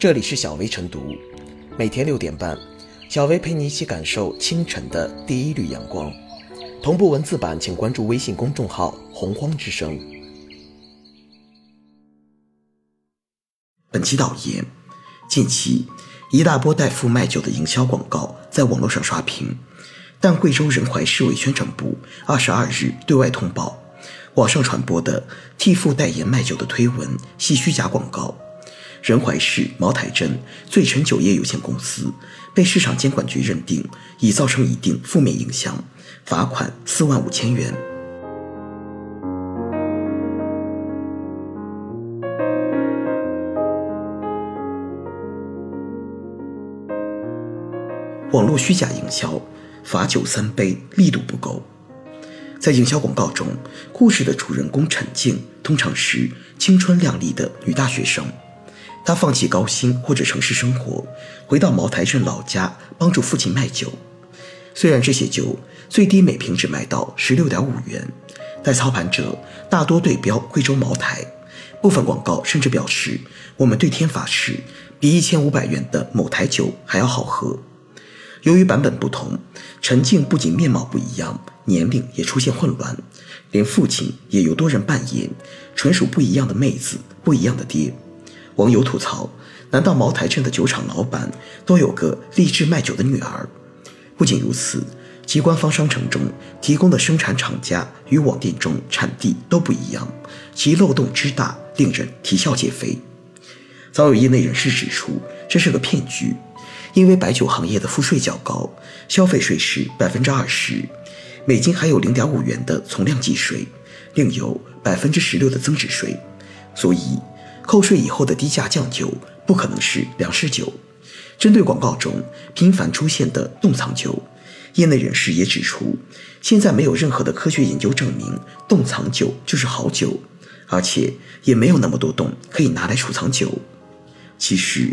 这里是小薇晨读，每天六点半，小薇陪你一起感受清晨的第一缕阳光。同步文字版，请关注微信公众号“洪荒之声”。本期导言：近期一大波代付卖酒的营销广告在网络上刷屏，但贵州仁怀市委宣传部二十二日对外通报，网上传播的替父代言卖酒的推文系虚假广告。仁怀市茅台镇醉陈酒业有限公司被市场监管局认定已造成一定负面影响，罚款四万五千元。网络虚假营销，罚酒三杯，力度不够。在营销广告中，故事的主人公陈静通常是青春靓丽的女大学生。他放弃高薪或者城市生活，回到茅台镇老家帮助父亲卖酒。虽然这些酒最低每瓶只卖到十六点五元，但操盘者大多对标贵州茅台，部分广告甚至表示我们对天发誓，比一千五百元的某台酒还要好喝。由于版本不同，陈静不仅面貌不一样，年龄也出现混乱，连父亲也由多人扮演，纯属不一样的妹子，不一样的爹。网友吐槽：难道茅台镇的酒厂老板都有个立志卖酒的女儿？不仅如此，其官方商城中提供的生产厂家与网店中产地都不一样，其漏洞之大，令人啼笑皆非。早有业内人士指出，这是个骗局。因为白酒行业的赋税较高，消费税是百分之二十，每斤还有零点五元的从量计税，另有百分之十六的增值税，所以扣税以后的低价酱酒不可能是粮食酒。针对广告中频繁出现的冻藏酒，业内人士也指出，现在没有任何的科学研究证明冻藏酒就是好酒，而且也没有那么多洞可以拿来储藏酒。其实。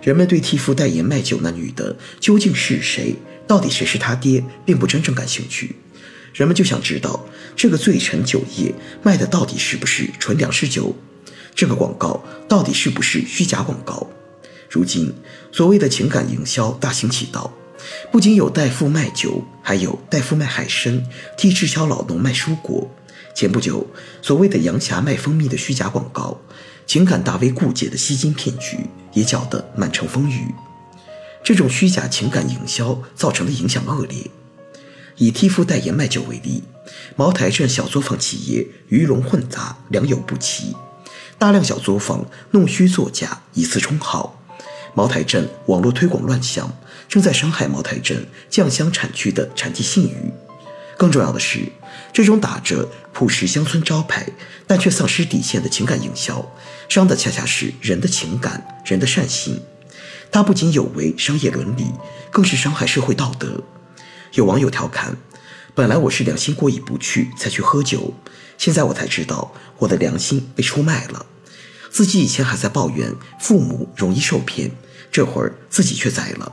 人们对替父代言卖酒那女的究竟是谁，到底谁是他爹，并不真正感兴趣。人们就想知道这个醉陈酒业卖的到底是不是纯粮食酒，这个广告到底是不是虚假广告。如今，所谓的情感营销大行其道，不仅有代父卖酒，还有代父卖海参，替滞销老农卖蔬果。前不久，所谓的杨霞卖蜂蜜的虚假广告。情感大 V 顾姐的吸金骗局也搅得满城风雨，这种虚假情感营销造成的影响恶劣。以替父代言卖酒为例，茅台镇小作坊企业鱼龙混杂，良莠不齐，大量小作坊弄虚作假，以次充好。茅台镇网络推广乱象，正在伤害茅台镇酱香产区的产地信誉。更重要的是，这种打着朴实乡村招牌，但却丧失底线的情感营销，伤的恰恰是人的情感、人的善心。它不仅有违商业伦理，更是伤害社会道德。有网友调侃：“本来我是良心过意不去才去喝酒，现在我才知道我的良心被出卖了。自己以前还在抱怨父母容易受骗，这会儿自己却栽了。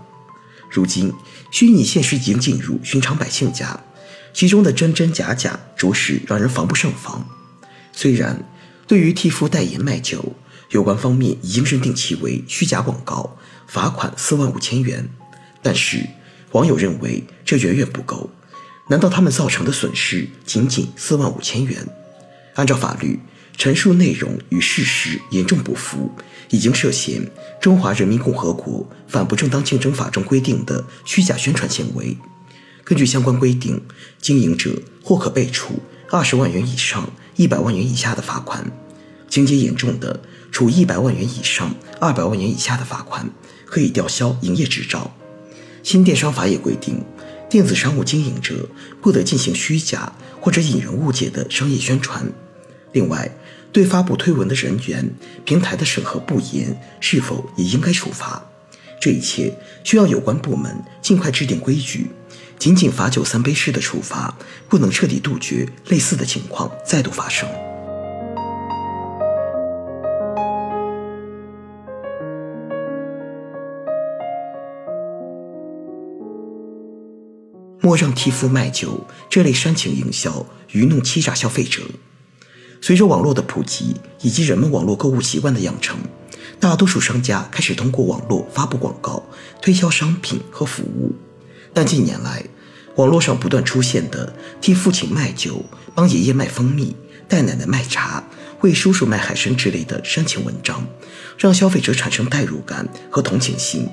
如今，虚拟现实已经进入寻常百姓家。”其中的真真假假，着实让人防不胜防。虽然对于替父代言卖酒，有关方面已经认定其为虚假广告，罚款四万五千元，但是网友认为这远远不够。难道他们造成的损失仅仅四万五千元？按照法律，陈述内容与事实严重不符，已经涉嫌《中华人民共和国反不正当竞争法》中规定的虚假宣传行为。根据相关规定，经营者或可被处二十万元以上一百万元以下的罚款，情节严重的，处一百万元以上二百万元以下的罚款，可以吊销营业执照。新电商法也规定，电子商务经营者不得进行虚假或者引人误解的商业宣传。另外，对发布推文的人员、平台的审核不严，是否也应该处罚？这一切需要有关部门尽快制定规矩。仅仅罚酒三杯式的处罚，不能彻底杜绝类似的情况再度发生。莫让替夫卖酒这类煽情营销愚弄欺诈消费者。随着网络的普及以及人们网络购物习惯的养成，大多数商家开始通过网络发布广告，推销商品和服务。但近年来，网络上不断出现的替父亲卖酒、帮爷爷卖蜂蜜、带奶奶卖茶、为叔叔卖海参之类的煽情文章，让消费者产生代入感和同情心，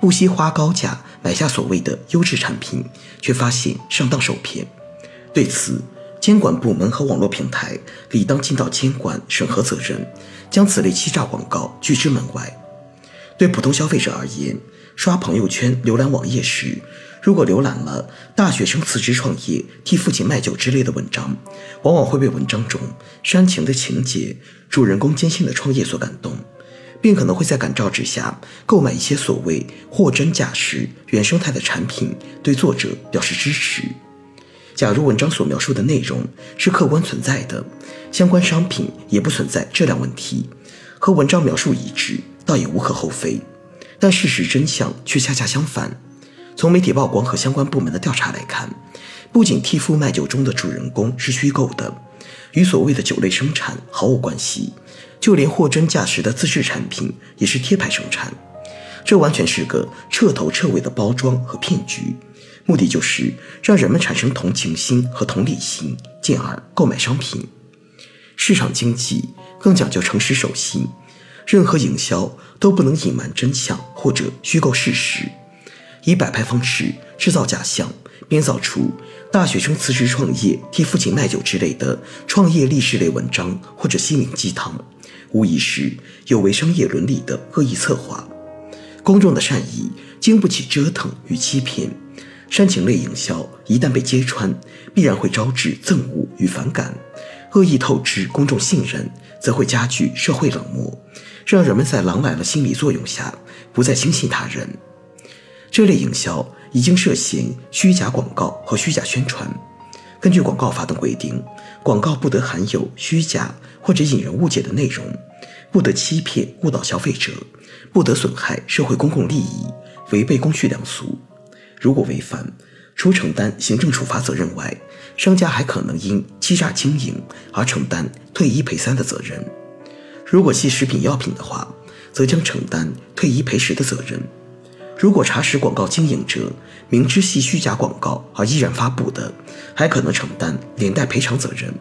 不惜花高价买下所谓的优质产品，却发现上当受骗。对此，监管部门和网络平台理当尽到监管审核责任，将此类欺诈广告拒之门外。对普通消费者而言，刷朋友圈、浏览网页时，如果浏览了“大学生辞职创业，替父亲卖酒”之类的文章，往往会被文章中煽情的情节、主人公艰辛的创业所感动，并可能会在感召之下购买一些所谓货真价实、原生态的产品，对作者表示支持。假如文章所描述的内容是客观存在的，相关商品也不存在质量问题，和文章描述一致，倒也无可厚非。但事实真相却恰恰相反。从媒体曝光和相关部门的调查来看，不仅替父卖酒中的主人公是虚构的，与所谓的酒类生产毫无关系，就连货真价实的自制产品也是贴牌生产，这完全是个彻头彻尾的包装和骗局。目的就是让人们产生同情心和同理心，进而购买商品。市场经济更讲究诚实守信，任何营销都不能隐瞒真相或者虚构事实，以摆拍方式制造假象，编造出大学生辞职创业、替父亲卖酒之类的创业励志类文章或者心灵鸡汤，无疑是有违商业伦理的恶意策划。公众的善意经不起折腾与欺骗。煽情类营销一旦被揭穿，必然会招致憎恶与反感；恶意透支公众信任，则会加剧社会冷漠，让人们在“狼来了”心理作用下不再轻信他人。这类营销已经涉嫌虚假广告和虚假宣传。根据广告法等规定，广告不得含有虚假或者引人误解的内容，不得欺骗误导消费者，不得损害社会公共利益，违背公序良俗。如果违反，除承担行政处罚责任外，商家还可能因欺诈经营而承担退一赔三的责任。如果系食品药品的话，则将承担退一赔十的责任。如果查实广告经营者明知系虚假广告而依然发布的，还可能承担连带赔偿责任。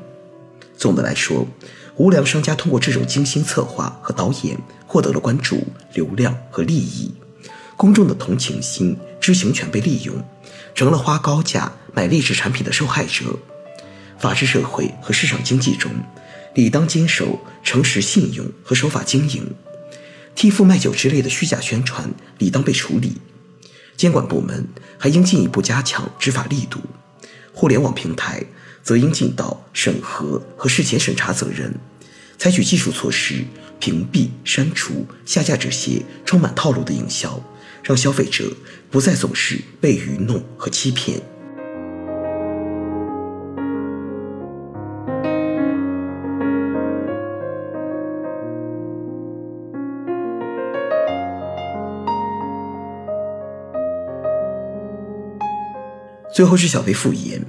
总的来说，无良商家通过这种精心策划和导演，获得了关注、流量和利益。公众的同情心、知情权被利用，成了花高价买劣质产品的受害者。法治社会和市场经济中，理当坚守诚实信用和守法经营。替父卖酒之类的虚假宣传，理当被处理。监管部门还应进一步加强执法力度。互联网平台则应尽到审核和事前审查责任，采取技术措施屏蔽、删除、下架这些充满套路的营销。让消费者不再总是被愚弄和欺骗。最后是小薇复言：“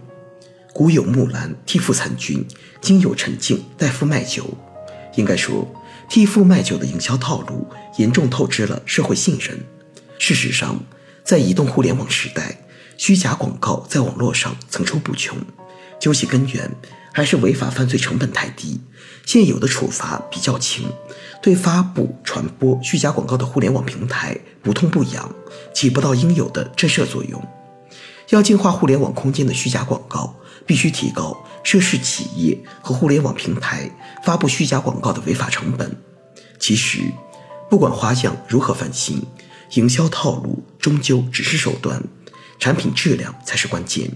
古有木兰替父参军，今有陈静代父卖酒。”应该说，替父卖酒的营销套路严重透支了社会信任。事实上，在移动互联网时代，虚假广告在网络上层出不穷。究其根源，还是违法犯罪成本太低，现有的处罚比较轻，对发布、传播虚假广告的互联网平台不痛不痒，起不到应有的震慑作用。要净化互联网空间的虚假广告，必须提高涉事企业和互联网平台发布虚假广告的违法成本。其实，不管花样如何翻新。营销套路终究只是手段，产品质量才是关键。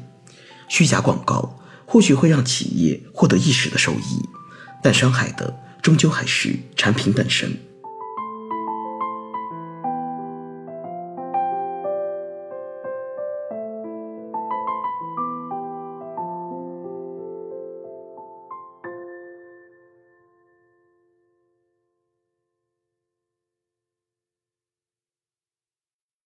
虚假广告或许会让企业获得一时的收益，但伤害的终究还是产品本身。